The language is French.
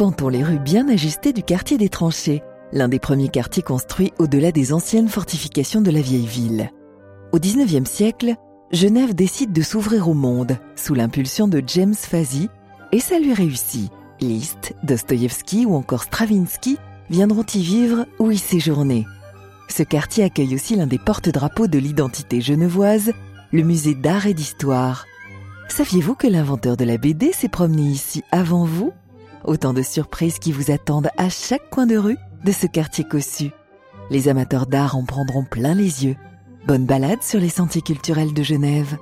arpentons les rues bien ajustées du quartier des Tranchées, l'un des premiers quartiers construits au-delà des anciennes fortifications de la vieille ville. Au XIXe siècle, Genève décide de s'ouvrir au monde sous l'impulsion de James Fazy et ça lui réussit. Liszt, Dostoïevski ou encore Stravinsky viendront y vivre ou y séjourner. Ce quartier accueille aussi l'un des porte-drapeaux de l'identité genevoise, le musée d'art et d'histoire. Saviez-vous que l'inventeur de la BD s'est promené ici avant vous? Autant de surprises qui vous attendent à chaque coin de rue de ce quartier cossu. Les amateurs d'art en prendront plein les yeux. Bonne balade sur les sentiers culturels de Genève.